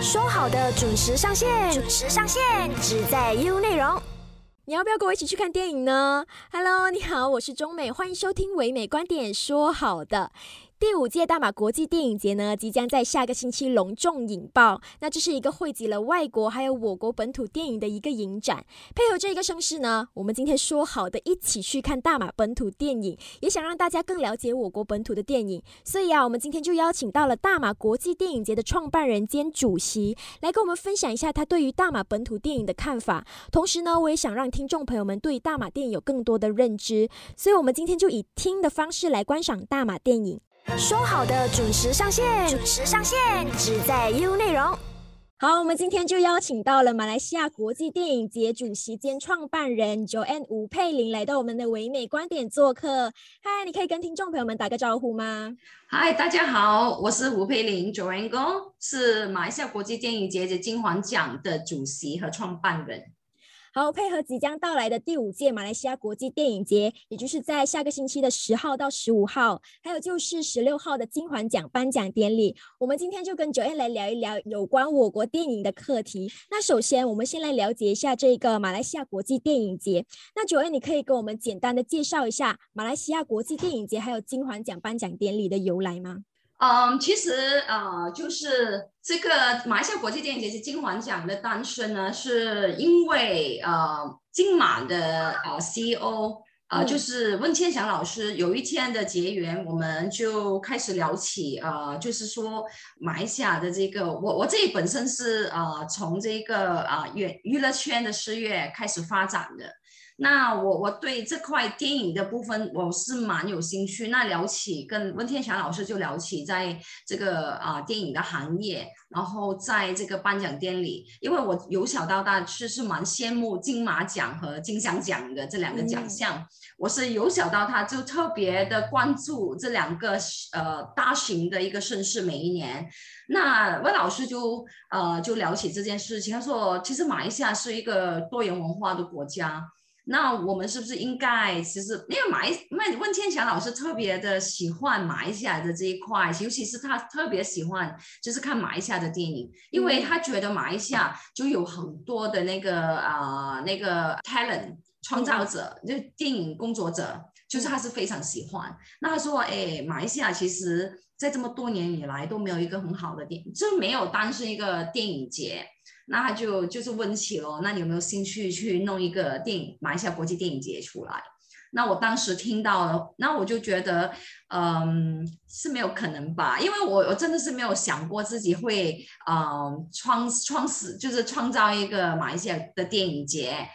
说好的准时上线，准时上线，只在 U 内容。你要不要跟我一起去看电影呢？Hello，你好，我是中美，欢迎收听唯美观点。说好的。第五届大马国际电影节呢，即将在下个星期隆重引爆。那这是一个汇集了外国还有我国本土电影的一个影展。配合这一个盛事呢，我们今天说好的一起去看大马本土电影，也想让大家更了解我国本土的电影。所以啊，我们今天就邀请到了大马国际电影节的创办人兼主席，来跟我们分享一下他对于大马本土电影的看法。同时呢，我也想让听众朋友们对大马电影有更多的认知。所以，我们今天就以听的方式来观赏大马电影。说好的准时上线，准时上线，只在 U 内容。好，我们今天就邀请到了马来西亚国际电影节主席兼创办人 Joanne 吴佩玲来到我们的唯美观点做客。嗨，你可以跟听众朋友们打个招呼吗？嗨，大家好，我是吴佩玲 Joanne 哥，是马来西亚国际电影节的金环奖的主席和创办人。好，配合即将到来的第五届马来西亚国际电影节，也就是在下个星期的十号到十五号，还有就是十六号的金环奖颁奖典礼，我们今天就跟九燕来聊一聊有关我国电影的课题。那首先，我们先来了解一下这个马来西亚国际电影节。那九燕你可以给我们简单的介绍一下马来西亚国际电影节还有金环奖颁奖典礼的由来吗？嗯，其实呃，就是这个马来西亚国际电影节是金环奖的诞生呢，是因为呃金马的呃 CEO 呃就是温千祥老师有一天的结缘，我们就开始聊起呃，就是说马来西亚的这个我我自己本身是呃从这个啊娱娱乐圈的事业开始发展的。那我我对这块电影的部分我是蛮有兴趣。那聊起跟温天祥老师就聊起在这个啊电影的行业，然后在这个颁奖典礼，因为我由小到大是是蛮羡慕金马奖和金像奖的这两个奖项。我是由小到大就特别的关注这两个呃大型的一个盛事，每一年。那温老师就呃就聊起这件事情，他说其实马来西亚是一个多元文化的国家。那我们是不是应该，其实因为马来问问天祥老师特别的喜欢马来西亚的这一块，尤其是他特别喜欢就是看马来西亚的电影，因为他觉得马来西亚就有很多的那个啊那个 talent 创造者，就电影工作者，就是他是非常喜欢。那他说，哎，马来西亚其实在这么多年以来都没有一个很好的电影，就没有当是一个电影节。那他就就是问起了，那你有没有兴趣去弄一个电影马来西亚国际电影节出来？那我当时听到了，那我就觉得，嗯，是没有可能吧，因为我我真的是没有想过自己会，嗯，创创始就是创造一个马来西亚的电影节，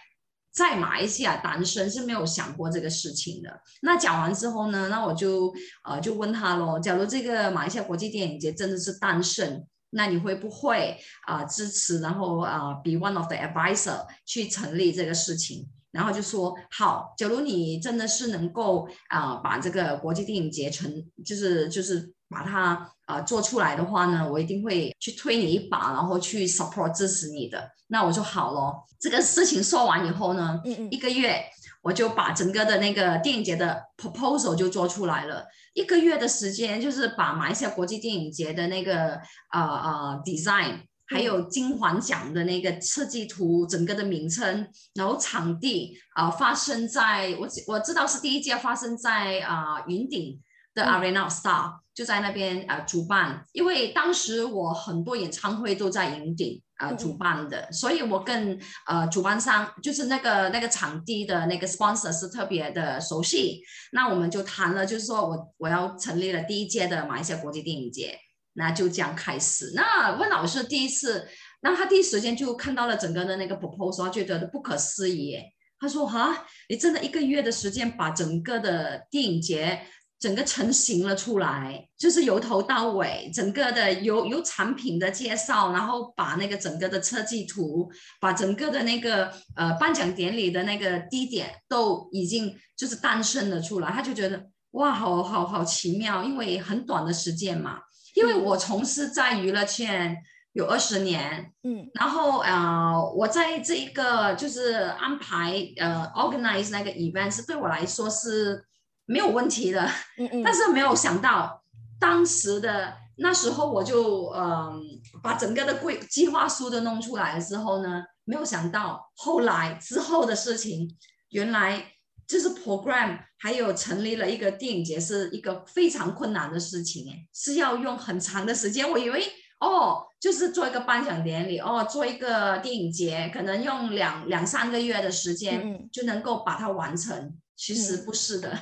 在马来西亚诞生是没有想过这个事情的。那讲完之后呢，那我就呃就问他喽，假如这个马来西亚国际电影节真的是诞生？那你会不会啊支持，然后啊 be one of the advisor 去成立这个事情？然后就说好，假如你真的是能够啊把这个国际电影节成，就是就是把它啊做出来的话呢，我一定会去推你一把，然后去 support 支持你的。那我就好咯，这个事情说完以后呢，嗯嗯，一个月我就把整个的那个电影节的 proposal 就做出来了。一个月的时间，就是把马来西亚国际电影节的那个呃呃 design，还有金环奖的那个设计图，整个的名称，然后场地啊，发生在我我知道是第一届发生在啊云顶的 Arena Star，就在那边啊主办，因为当时我很多演唱会都在云顶。呃，主办的，所以我跟呃主办商就是那个那个场地的那个 sponsor 是特别的熟悉，那我们就谈了，就是说我我要成立了第一届的马来西亚国际电影节，那就这样开始。那温老师第一次，那他第一时间就看到了整个的那个 proposal，觉得不可思议，他说哈，你真的一个月的时间把整个的电影节。整个成型了出来，就是由头到尾，整个的有有产品的介绍，然后把那个整个的设计图，把整个的那个呃颁奖典礼的那个地点都已经就是诞生了出来，他就觉得哇，好好好奇妙，因为很短的时间嘛，因为我从事在娱乐圈有二十年，嗯，然后呃，我在这一个就是安排呃 organize 那个 event 是对我来说是。没有问题的，嗯嗯但是没有想到当时的那时候我就嗯把整个的规计划书都弄出来了之后呢，没有想到后来之后的事情，原来就是 program 还有成立了一个电影节是一个非常困难的事情，哎，是要用很长的时间。我以为哦，就是做一个颁奖典礼，哦，做一个电影节，可能用两两三个月的时间就能够把它完成。其实不是的。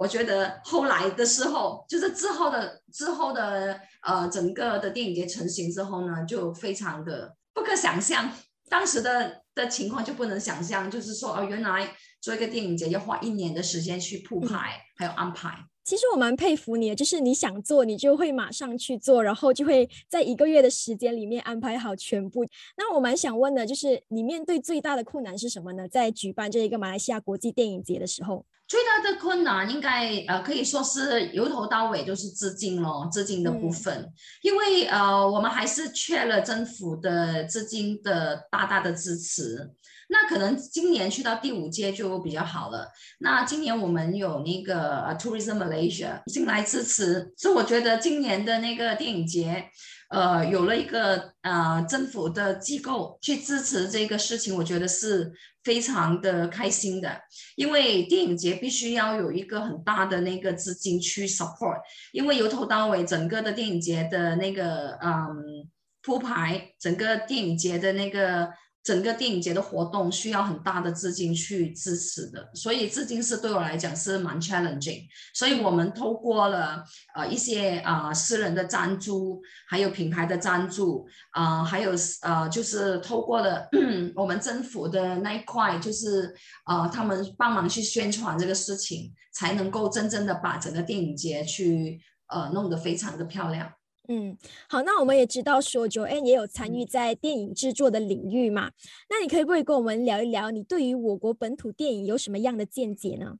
我觉得后来的时候，就是之后的之后的呃，整个的电影节成型之后呢，就非常的不可想象。当时的的情况就不能想象，就是说哦，原来做一个电影节要花一年的时间去铺排还有安排。其实我蛮佩服你的，就是你想做，你就会马上去做，然后就会在一个月的时间里面安排好全部。那我蛮想问的，就是你面对最大的困难是什么呢？在举办这一个马来西亚国际电影节的时候。最大的困难应该呃可以说是由头到尾都是资金咯，资金的部分，因为呃我们还是缺了政府的资金的大大的支持。那可能今年去到第五届就比较好了。那今年我们有那个呃 Tourism Malaysia 进来支持，所以我觉得今年的那个电影节。呃，有了一个呃政府的机构去支持这个事情，我觉得是非常的开心的。因为电影节必须要有一个很大的那个资金去 support，因为由头到尾整个的电影节的那个嗯铺排，整个电影节的那个。整个电影节的活动需要很大的资金去支持的，所以资金是对我来讲是蛮 challenging。所以我们透过了呃一些啊私人的赞助，还有品牌的赞助啊，还有呃就是透过了 我们政府的那一块，就是呃他们帮忙去宣传这个事情，才能够真正的把整个电影节去呃弄得非常的漂亮。嗯，好，那我们也知道说，Joanne 也有参与在电影制作的领域嘛，那你可以不可以跟我们聊一聊，你对于我国本土电影有什么样的见解呢？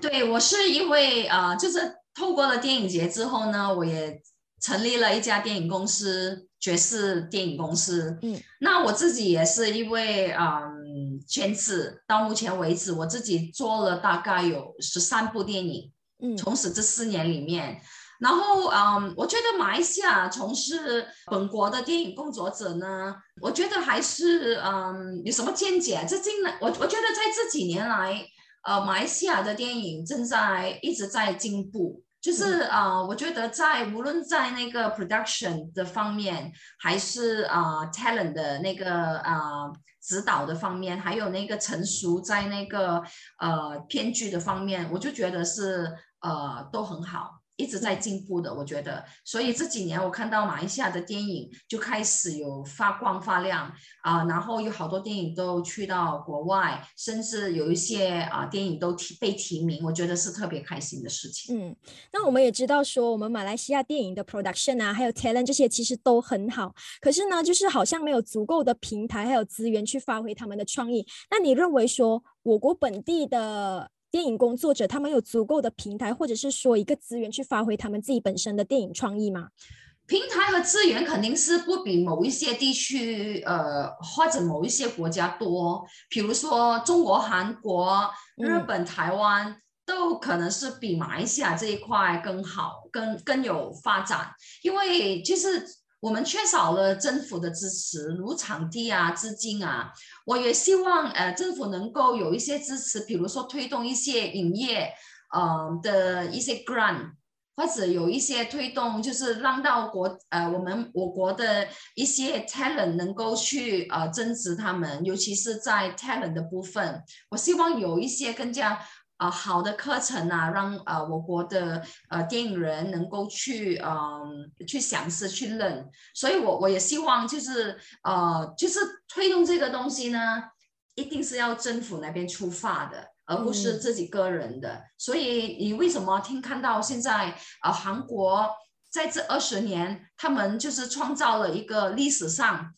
对我是因为啊，就是透过了电影节之后呢，我也成立了一家电影公司——爵士电影公司。嗯，那我自己也是因为嗯，坚持到目前为止，我自己做了大概有十三部电影。嗯，从此这四年里面。然后，嗯，我觉得马来西亚从事本国的电影工作者呢，我觉得还是，嗯，有什么见解？这近来，我我觉得在这几年来，呃，马来西亚的电影正在一直在进步，就是啊，我觉得在无论在那个 production 的方面，还是啊 talent 的那个啊指导的方面，还有那个成熟在那个呃编剧的方面，我就觉得是呃都很好。一直在进步的，我觉得，所以这几年我看到马来西亚的电影就开始有发光发亮啊，然后有好多电影都去到国外，甚至有一些啊电影都提被提名，我觉得是特别开心的事情。嗯，那我们也知道说，我们马来西亚电影的 production 啊，还有 talent 这些其实都很好，可是呢，就是好像没有足够的平台还有资源去发挥他们的创意。那你认为说，我国本地的？电影工作者他们有足够的平台，或者是说一个资源去发挥他们自己本身的电影创意吗？平台和资源肯定是不比某一些地区，呃，或者某一些国家多。比如说中国、韩国、日本、台湾，都可能是比马来西亚这一块更好、更更有发展，因为就是。我们缺少了政府的支持，如场地啊、资金啊。我也希望呃政府能够有一些支持，比如说推动一些影业呃的一些 grant，或者有一些推动，就是让到国呃我们我国的一些 talent 能够去呃增值他们，尤其是在 talent 的部分，我希望有一些更加。啊，好的课程啊，让呃我国的呃电影人能够去嗯去享受去认，所以我我也希望就是呃就是推动这个东西呢，一定是要政府那边出发的，而不是自己个人的。所以你为什么听看到现在啊韩国在这二十年，他们就是创造了一个历史上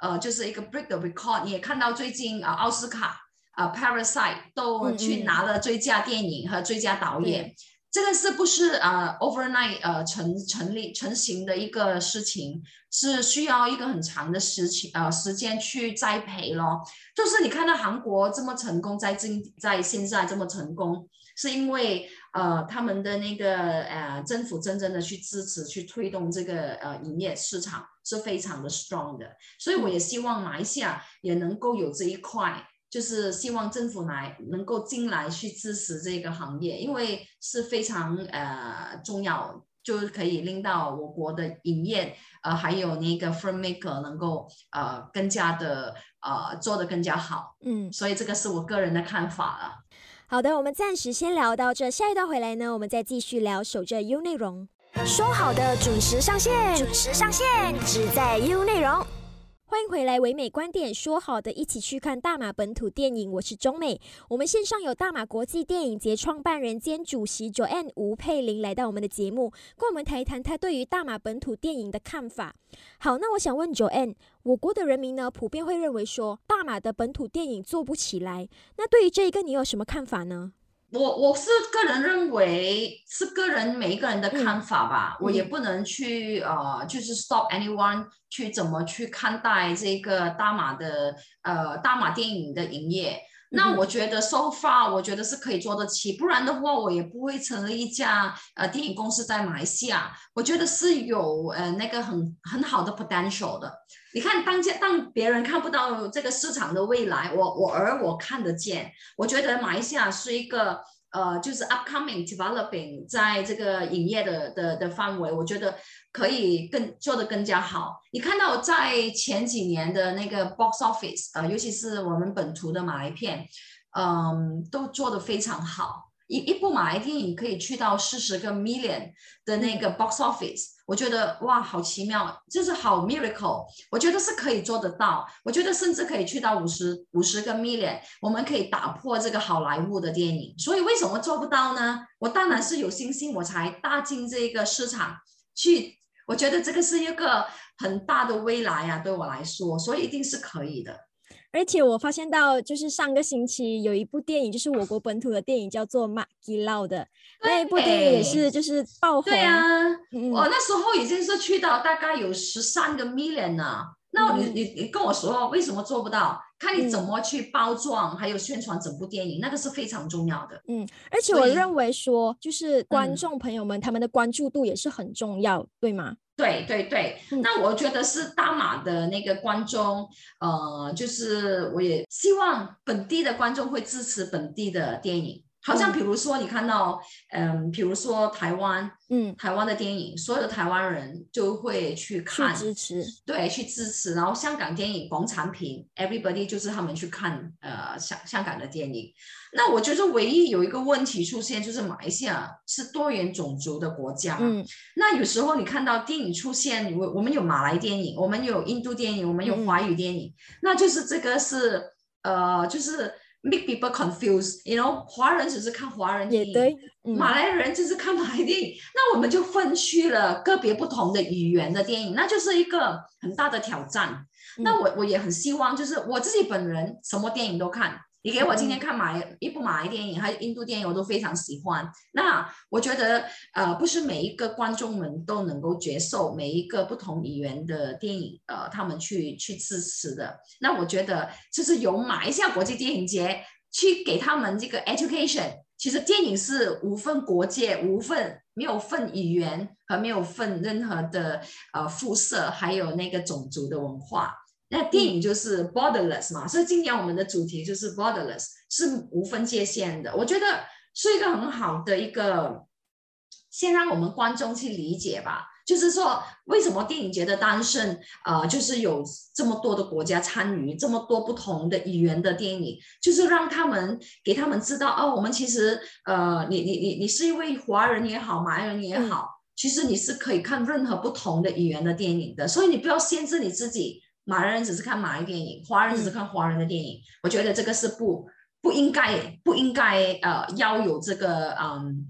呃就是一个 break the record，你也看到最近啊奥斯卡。啊，Parasite 都去拿了最佳电影和最佳导演，这个是不是啊？Overnight 呃成成立成型的一个事情，是需要一个很长的时期呃时间去栽培咯。就是你看到韩国这么成功，在今在现在这么成功，是因为呃他们的那个呃政府真正的去支持去推动这个呃营业市场是非常的 strong 的，所以我也希望马来西亚也能够有这一块，就是希望政府来能够进来去支持这个行业，因为是非常呃重要。就是可以令到我国的影业，呃，还有那个 filmmaker 能够呃更加的呃做得更加好，嗯，所以这个是我个人的看法了。好的，我们暂时先聊到这，下一段回来呢，我们再继续聊守着 U 内容。说好的准时上线，准时上线，只在 U 内容。欢迎回来，唯美观点说好的一起去看大马本土电影，我是中美。我们线上有大马国际电影节创办人兼主席 Joanne 吴佩玲来到我们的节目，跟我们谈一谈他对于大马本土电影的看法。好，那我想问 Joanne，我国的人民呢，普遍会认为说大马的本土电影做不起来，那对于这一个你有什么看法呢？我我是个人认为是个人每一个人的看法吧，我也不能去呃，就是 stop anyone 去怎么去看待这个大马的呃大马电影的营业。那我觉得 so far 我觉得是可以做得起，不然的话我也不会成立一家呃电影公司在马来西亚。我觉得是有呃那个很很好的 potential 的。你看当家当别人看不到这个市场的未来，我我而我看得见。我觉得马来西亚是一个呃就是 upcoming developing 在这个营业的的的范围，我觉得。可以更做得更加好。你看到在前几年的那个 box office，呃，尤其是我们本土的马来片，嗯，都做得非常好。一一部马来电影可以去到四十个 million 的那个 box office，我觉得哇，好奇妙，就是好 miracle。我觉得是可以做得到。我觉得甚至可以去到五十五十个 million，我们可以打破这个好莱坞的电影。所以为什么做不到呢？我当然是有信心，我才踏进这个市场去。我觉得这个是一个很大的未来啊，对我来说，所以一定是可以的。而且我发现到，就是上个星期有一部电影，就是我国本土的电影，叫做《马吉拉》的那一部电影也是就是爆红。对啊，我那时候已经是去到大概有十三个 million 了。那你你你跟我说为什么做不到？看你怎么去包装，还有宣传整部电影，那个是非常重要的。嗯，而且我认为说，就是观众朋友们他们的关注度也是很重要，对吗？对对对，那我觉得是大马的那个观众，呃，就是我也希望本地的观众会支持本地的电影。好像比如说你看到，嗯，比如说台湾，嗯，台湾的电影，所有的台湾人就会去看，支持，对，去支持。然后香港电影广产品，everybody 就是他们去看，呃，香香港的电影。那我觉得唯一有一个问题出现，就是马来西亚是多元种族的国家，嗯，那有时候你看到电影出现，我我们有马来电影，我们有印度电影，我们有华语电影，那就是这个是，呃，就是。Make people confused，you know，华人只是看华人电影，马来人就是看马来电影，那我们就分去了个别不同的语言的电影，那就是一个很大的挑战。那我我也很希望，就是我自己本人什么电影都看。你给我今天看马一部马来电影，还有印度电影，我都非常喜欢。那我觉得，呃，不是每一个观众们都能够接受每一个不同语言的电影，呃，他们去去支持的。那我觉得，就是由马来西亚国际电影节去给他们这个 education。其实电影是无分国界、无分没有分语言和没有分任何的呃肤色，还有那个种族的文化。那电影就是 borderless 嘛，所以今年我们的主题就是 borderless，是无分界限的。我觉得是一个很好的一个，先让我们观众去理解吧。就是说，为什么电影节的诞生，呃，就是有这么多的国家参与，这么多不同的语言的电影，就是让他们给他们知道，哦，我们其实，呃，你你你你是一位华人也好，马来人也好，其实你是可以看任何不同的语言的电影的，所以你不要限制你自己。马来人只是看马来电影，华人只是看华人的电影。我觉得这个是不不应该不应该呃要有这个嗯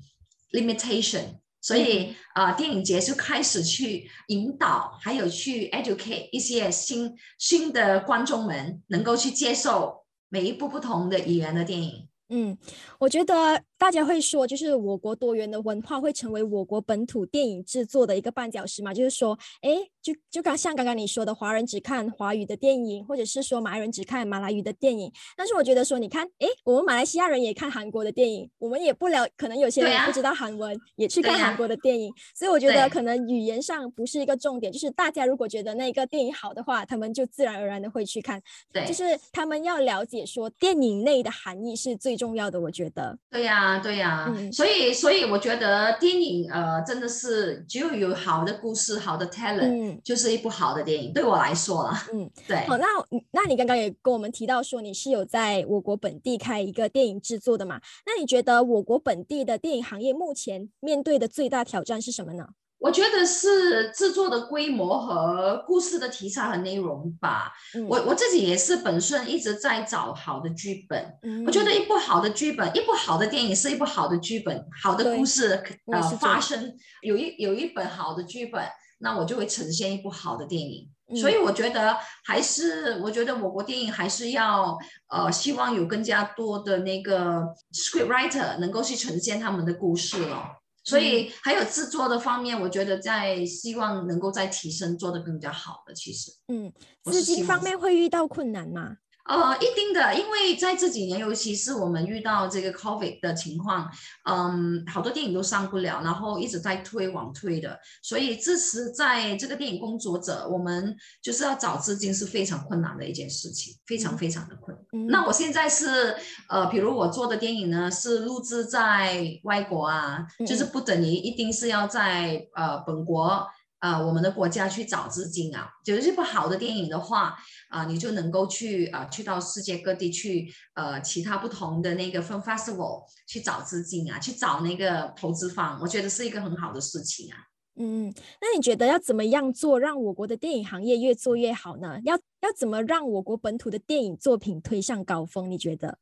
limitation。所以啊，电影节就开始去引导，还有去 educate 一些新新的观众们，能够去接受每一部不同的语言的电影。嗯，我觉得大家会说，就是我国多元的文化会成为我国本土电影制作的一个绊脚石嘛？就是说，哎，就就刚像刚刚你说的，华人只看华语的电影，或者是说马来人只看马来语的电影。但是我觉得说，你看，哎，我们马来西亚人也看韩国的电影，我们也不了，可能有些人不知道韩文，也去看韩国的电影。所以我觉得可能语言上不是一个重点，就是大家如果觉得那个电影好的话，他们就自然而然的会去看。对，就是他们要了解说电影内的含义是最重要的。我觉得。对呀，对呀。所以，所以我觉得电影呃，真的是只有有好的故事、好的 talent，就是一部好的电影。对我来说了，嗯，对。好，那那你刚刚也跟我们提到说，你是有在我国本地开一个电影制作的嘛？那你觉得我国本地的电影行业目前面对的最大挑战是什么呢？我觉得是制作的规模和故事的题材和内容吧。我我自己也是本身一直在找好的剧本。我觉得一部好的剧本，一部好的电影是一部好的剧本，好的故事呃发生有一有一本好的剧本，那我就会呈现一部好的电影。所以我觉得还是我觉得我国电影还是要呃希望有更加多的那个 script writer 能够去呈现他们的故事了。所以还有制作的方面，我觉得在希望能够再提升，做得更加好的。其实，嗯，资金方面会遇到困难吗？呃，一定的，因为在这几年，尤其是我们遇到这个 COVID 的情况，嗯，好多电影都上不了，然后一直在推往推的，所以支持在这个电影工作者，我们就是要找资金是非常困难的一件事情，非常非常的困难。那我现在是，呃，比如我做的电影呢，是录制在外国啊，就是不等于一定是要在呃本国。啊，我们的国家去找资金啊，就是一部好的电影的话，啊，你就能够去啊，去到世界各地去，呃，其他不同的那个 film festival 去找资金啊，去找那个投资方，我觉得是一个很好的事情啊。嗯，那你觉得要怎么样做，让我国的电影行业越做越好呢？要要怎么让我国本土的电影作品推向高峰？你觉得？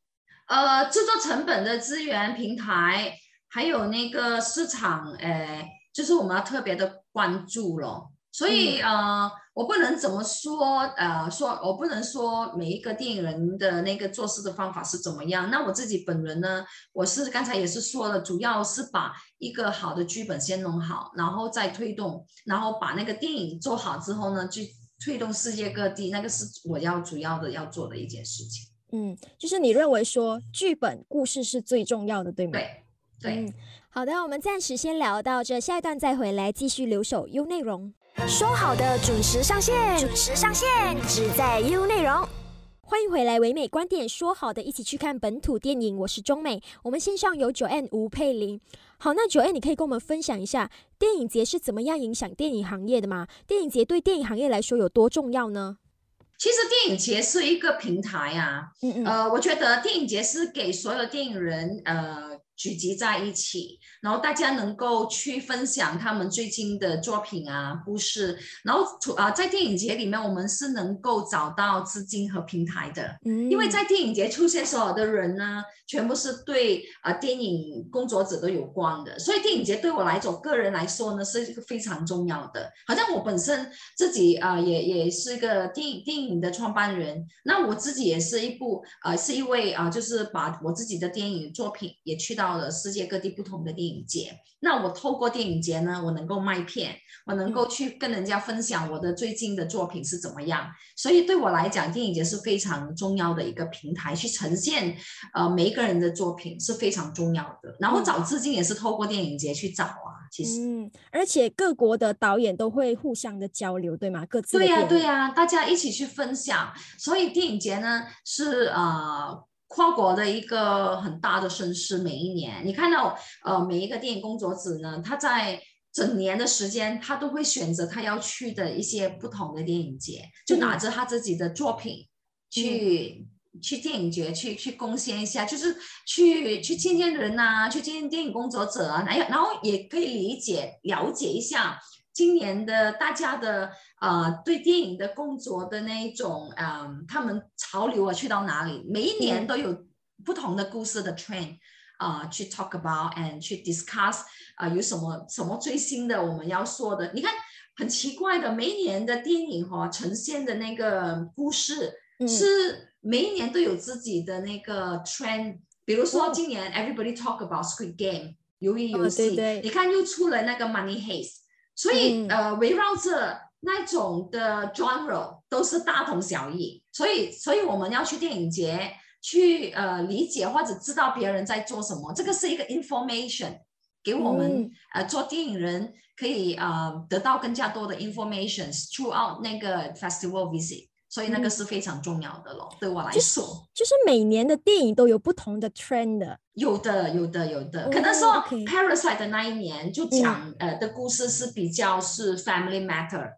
呃，制作成本的资源平台，还有那个市场，呃。就是我们要特别的关注咯。所以呃，我不能怎么说，呃，说我不能说每一个电影人的那个做事的方法是怎么样。那我自己本人呢，我是刚才也是说了，主要是把一个好的剧本先弄好，然后再推动，然后把那个电影做好之后呢，去推动世界各地，那个是我要主要的要做的一件事情。嗯，就是你认为说剧本故事是最重要的，对吗？对，对。好的，我们暂时先聊到这，下一段再回来继续留守 U 内容。说好的准时上线，准时上线，只在 U 内容。欢迎回来，唯美观点，说好的一起去看本土电影，我是中美。我们线上有九 N 吴佩玲。好，那九 N 你可以跟我们分享一下电影节是怎么样影响电影行业的吗？电影节对电影行业来说有多重要呢？其实电影节是一个平台啊，嗯嗯，呃，我觉得电影节是给所有电影人，呃。聚集在一起，然后大家能够去分享他们最近的作品啊，故事。然后啊，在电影节里面，我们是能够找到资金和平台的。嗯，因为在电影节出现所有的人呢，全部是对啊电影工作者都有关的。所以电影节对我来说，个人来说呢，是一个非常重要的。好像我本身自己啊，也也是一个电影电影的创办人。那我自己也是一部啊，是一位啊，就是把我自己的电影作品也去到。到了世界各地不同的电影节，那我透过电影节呢，我能够卖片，我能够去跟人家分享我的最近的作品是怎么样。所以对我来讲，电影节是非常重要的一个平台，去呈现呃每一个人的作品是非常重要的。然后找资金也是透过电影节去找啊，其实。嗯，而且各国的导演都会互相的交流，对吗？各自对呀对呀，大家一起去分享。所以电影节呢是呃。跨国的一个很大的盛事，每一年你看到，呃，每一个电影工作者呢，他在整年的时间，他都会选择他要去的一些不同的电影节，就拿着他自己的作品去去电影节去去贡献一下，就是去去见见人呐，去见见电影工作者啊，然后然后也可以理解了解一下。今年的大家的呃对电影的工作的那一种嗯，他们潮流啊去到哪里？每一年都有不同的故事的 train 啊，去 talk about and 去 discuss 啊，有什么什么最新的我们要说的？你看很奇怪的，每一年的电影哈呈现的那个故事是每一年都有自己的那个 trend 比如说今年 Everybody talk about Squid Game 鱿鱼游戏，对你看又出了那个 Money Heist，所以呃围绕着那种的 genre 都是大同小异，所以所以我们要去电影节去呃理解或者知道别人在做什么，这个是一个 information 给我们呃做电影人可以呃得到更加多的 information throughout 那个 festival visit。所以那个是非常重要的咯，对我来说，就是每年的电影都有不同的 trend，有的，有的，有的。可能说 Parasite 的那一年就讲呃的故事是比较是 family matter，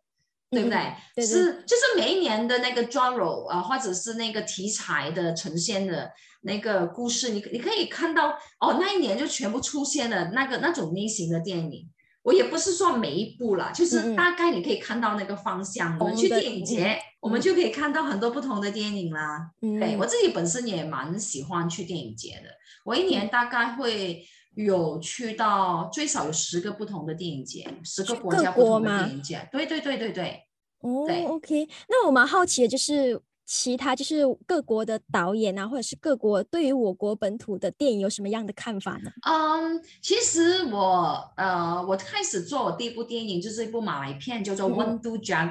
对不对？是，就是每一年的那个 genre 啊，或者是那个题材的呈现的那个故事，你你可以看到哦，那一年就全部出现了那个那种类型的电影。我也不是说每一步了，就是大概你可以看到那个方向。我们去电影节，我们就可以看到很多不同的电影啦。对我自己本身也蛮喜欢去电影节的，我一年大概会有去到最少有十个不同的电影节，十个国家不同的电影节。对对对对对。哦，OK，那我蛮好奇的就是。其他就是各国的导演啊，或者是各国对于我国本土的电影有什么样的看法呢？嗯，其实我呃，我开始做我第一部电影就是一部马来片，叫做《温度 Jaga》。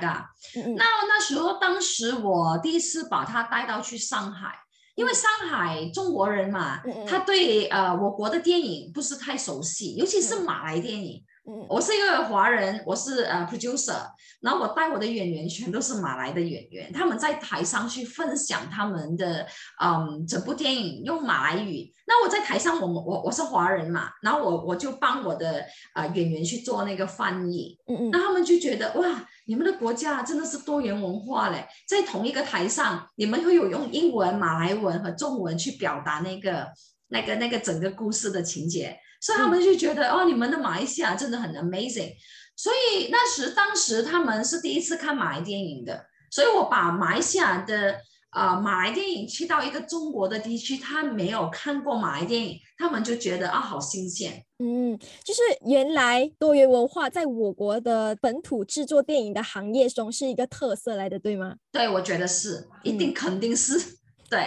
那那时候，当时我第一次把它带到去上海，因为上海中国人嘛，他对呃我国的电影不是太熟悉，尤其是马来电影。我是一个华人，我是呃 producer，然后我带我的演员全都是马来的演员，他们在台上去分享他们的嗯整部电影用马来语，那我在台上我我我是华人嘛，然后我我就帮我的呃演员去做那个翻译，嗯嗯，那他们就觉得哇，你们的国家真的是多元文化嘞，在同一个台上，你们会有用英文、马来文和中文去表达那个那个那个整个故事的情节。所以他们就觉得哦，你们的马来西亚真的很 amazing。所以那时当时他们是第一次看马来电影的，所以我把马来西亚的啊马来电影去到一个中国的地区，他没有看过马来电影，他们就觉得啊好新鲜。嗯，就是原来多元文化在我国的本土制作电影的行业中是一个特色来的，对吗？对，我觉得是，一定肯定是对。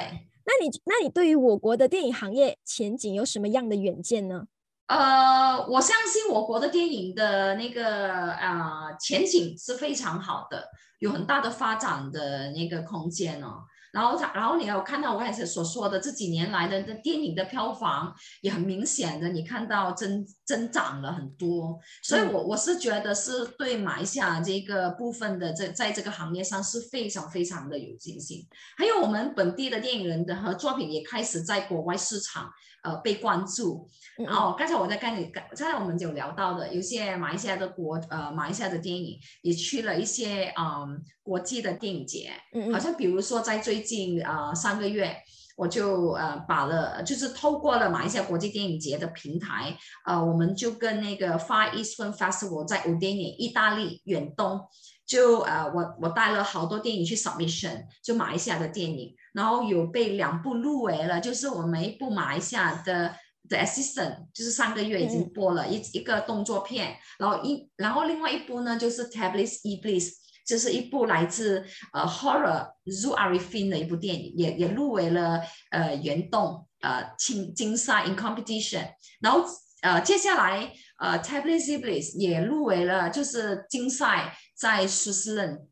那你那你对于我国的电影行业前景有什么样的远见呢？呃，我相信我国的电影的那个啊前景是非常好的，有很大的发展的那个空间哦。然后他，然后你有看到我刚才所说的这几年来的的电影的票房也很明显的，你看到增增长了很多。所以，我我是觉得是对马来西亚这个部分的这在这个行业上是非常非常的有信心。还有我们本地的电影人的和作品也开始在国外市场。呃，被关注。哦，刚才我在跟你，刚才我们有聊到的，有些马来西亚的国，呃，马来西亚的电影也去了一些嗯国际的电影节。嗯好像比如说在最近呃三个月，我就呃把了，就是透过了马来西亚国际电影节的平台，呃，我们就跟那个 Far East Film Festival 在五电影意大利远东，就呃我我带了好多电影去 submission，就马来西亚的电影。然后有被两部入围了，就是我们一部马来西亚的的 Assistant，就是上个月已经播了一一个动作片，然后一然后另外一部呢就是 Tablis e b l i s 就是一部来自呃 Horror Zoo Arifin 的一部电影，也也入围了呃原动呃竞竞赛 in competition，然后呃接下来呃 Tablis Iblis 也入围了，就是竞赛在苏斯伦。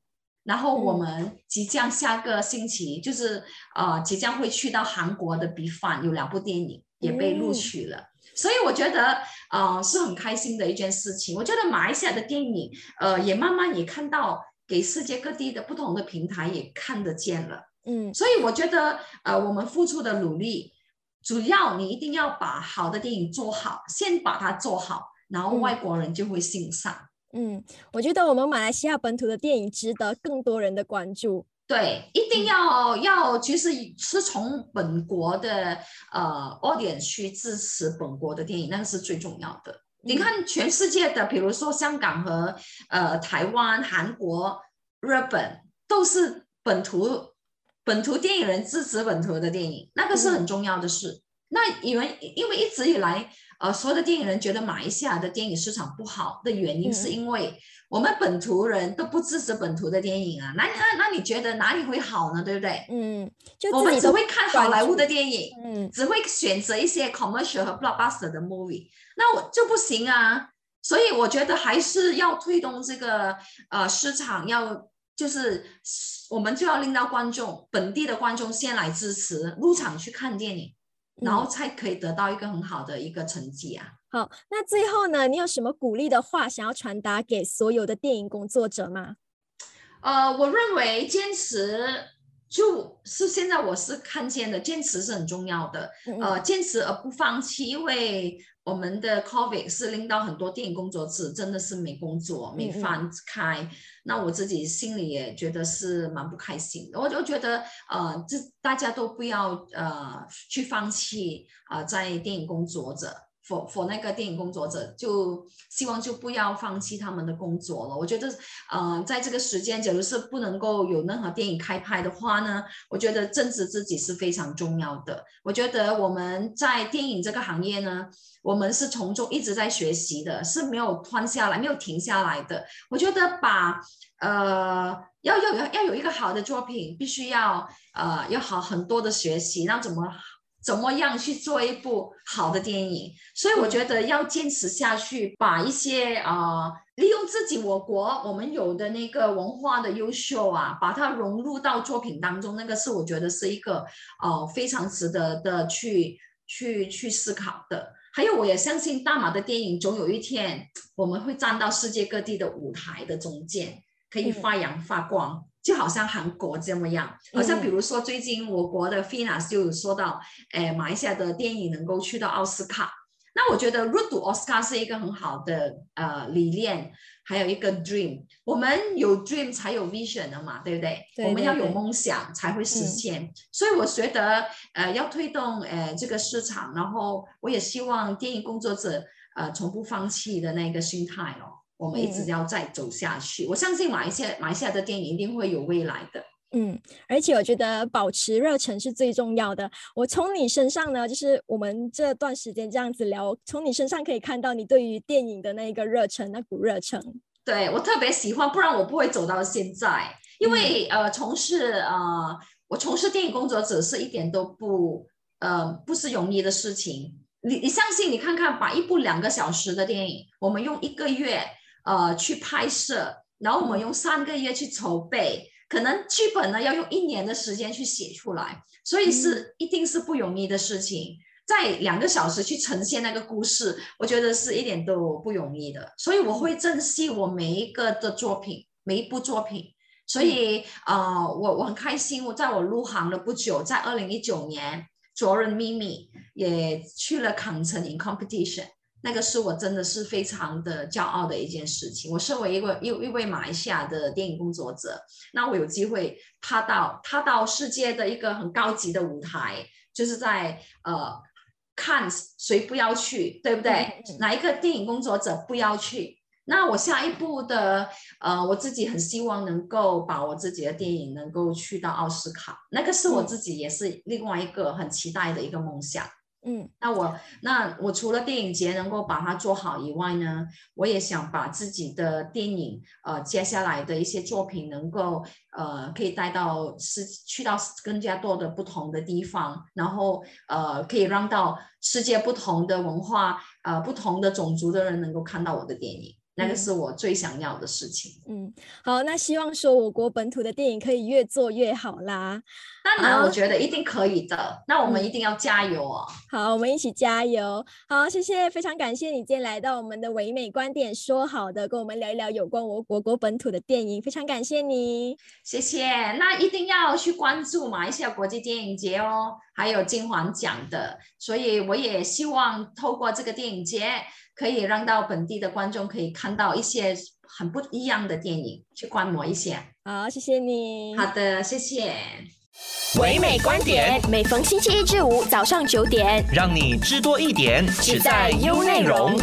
然后我们即将下个星期就是呃即将会去到韩国的 B 饭有两部电影也被录取了，所以我觉得呃是很开心的一件事情。我觉得马来西亚的电影呃也慢慢也看到给世界各地的不同的平台也看得见了，嗯，所以我觉得呃我们付出的努力，主要你一定要把好的电影做好，先把它做好，然后外国人就会欣赏。嗯，我觉得我们马来西亚本土的电影值得更多人的关注。对，一定要要，其实是从本国的呃 audience 去支持本国的电影，那个是最重要的。你看全世界的，比如说香港和呃台湾、韩国、日本，都是本土本土电影人支持本土的电影，那个是很重要的事。那因为因为一直以来，呃，所有的电影人觉得马来西亚的电影市场不好的原因，是因为我们本土人都不支持本土的电影啊。那那那你觉得哪里会好呢？对不对？嗯，我们只会看好莱坞的电影，嗯，只会选择一些 commercial 和 blockbuster 的 movie，那我就不行啊。所以我觉得还是要推动这个呃市场，要就是我们就要令到观众本地的观众先来支持入场去看电影，然后才可以得到一个很好的一个成绩啊。好，那最后呢，你有什么鼓励的话想要传达给所有的电影工作者吗？呃，我认为坚持就是现在我是看见的，坚持是很重要的。呃，坚持而不放弃，因为。我们的 COVID 是令到很多电影工作者真的是没工作、没饭开。那我自己心里也觉得是蛮不开心的。我就觉得，呃，这大家都不要呃去放弃啊，在电影工作者。For for 那个电影工作者，就希望就不要放弃他们的工作了。我觉得，呃，在这个时间，假如是不能够有任何电影开拍的话呢，我觉得正视自己是非常重要的。我觉得我们在电影这个行业呢，我们是从中一直在学习的，是没有断下来、没有停下来的。我觉得把呃要要要要有一个好的作品，必须要呃要好很多的学习，那怎么？怎么样去做一部好的电影？所以我觉得要坚持下去，把一些啊，利用自己我国我们有的那个文化的优秀啊，把它融入到作品当中，那个是我觉得是一个呃非常值得的去去去思考的。还有，我也相信大马的电影总有一天我们会站到世界各地的舞台的中间，可以发扬发光。就好像韩国这么样，好像比如说最近我国的 Finas 就有说到，诶，马来西亚的电影能够去到奥斯卡，那我觉得入读奥斯卡是一个很好的呃理念，还有一个 dream，我们有 dream 才有 vision 的嘛，对不对？我们要有梦想才会实现，所以我觉得呃要推动呃这个市场，然后我也希望电影工作者呃从不放弃的那个心态哦。我们一直要再走下去，我相信马来西亚马来西亚的电影一定会有未来的。嗯，而且我觉得保持热忱是最重要的。我从你身上呢，就是我们这段时间这样子聊，从你身上可以看到你对于电影的那一个热忱，那股热忱。对我特别喜欢，不然我不会走到现在。因为呃，从事呃，我从事电影工作者是一点都不呃，不是容易的事情。你你相信？你看看，把一部两个小时的电影，我们用一个月。呃，去拍摄，然后我们用三个月去筹备，可能剧本呢要用一年的时间去写出来，所以是一定是不容易的事情。在两个小时去呈现那个故事，我觉得是一点都不容易的。所以我会珍惜我每一个的作品，每一部作品。所以呃，我我很开心，我在我入行了不久，在二零一九年，卓人咪咪也去了康城 in competition。那个是我真的是非常的骄傲的一件事情。我身为一个一一位马来西亚的电影工作者，那我有机会踏到踏到世界的一个很高级的舞台，就是在呃看谁不要去，对不对？哪一个电影工作者不要去？那我下一步的呃，我自己很希望能够把我自己的电影能够去到奥斯卡，那个是我自己也是另外一个很期待的一个梦想。嗯，那我那我除了电影节能够把它做好以外呢，我也想把自己的电影呃接下来的一些作品能够呃可以带到世去到更加多的不同的地方，然后呃可以让到世界不同的文化呃不同的种族的人能够看到我的电影。那个是我最想要的事情。嗯，好，那希望说我国本土的电影可以越做越好啦。当然，我觉得一定可以的。那我们一定要加油哦。好，我们一起加油。好，谢谢，非常感谢你今天来到我们的唯美观点，说好的跟我们聊一聊有关我国国本土的电影，非常感谢你。谢谢。那一定要去关注马来西亚国际电影节哦，还有金环奖的。所以我也希望透过这个电影节。可以让到本地的观众可以看到一些很不一样的电影，去观摩一些。好，谢谢你。好的，谢谢。唯美观点，每逢星期一至五早上九点，让你知多一点，只在优内容。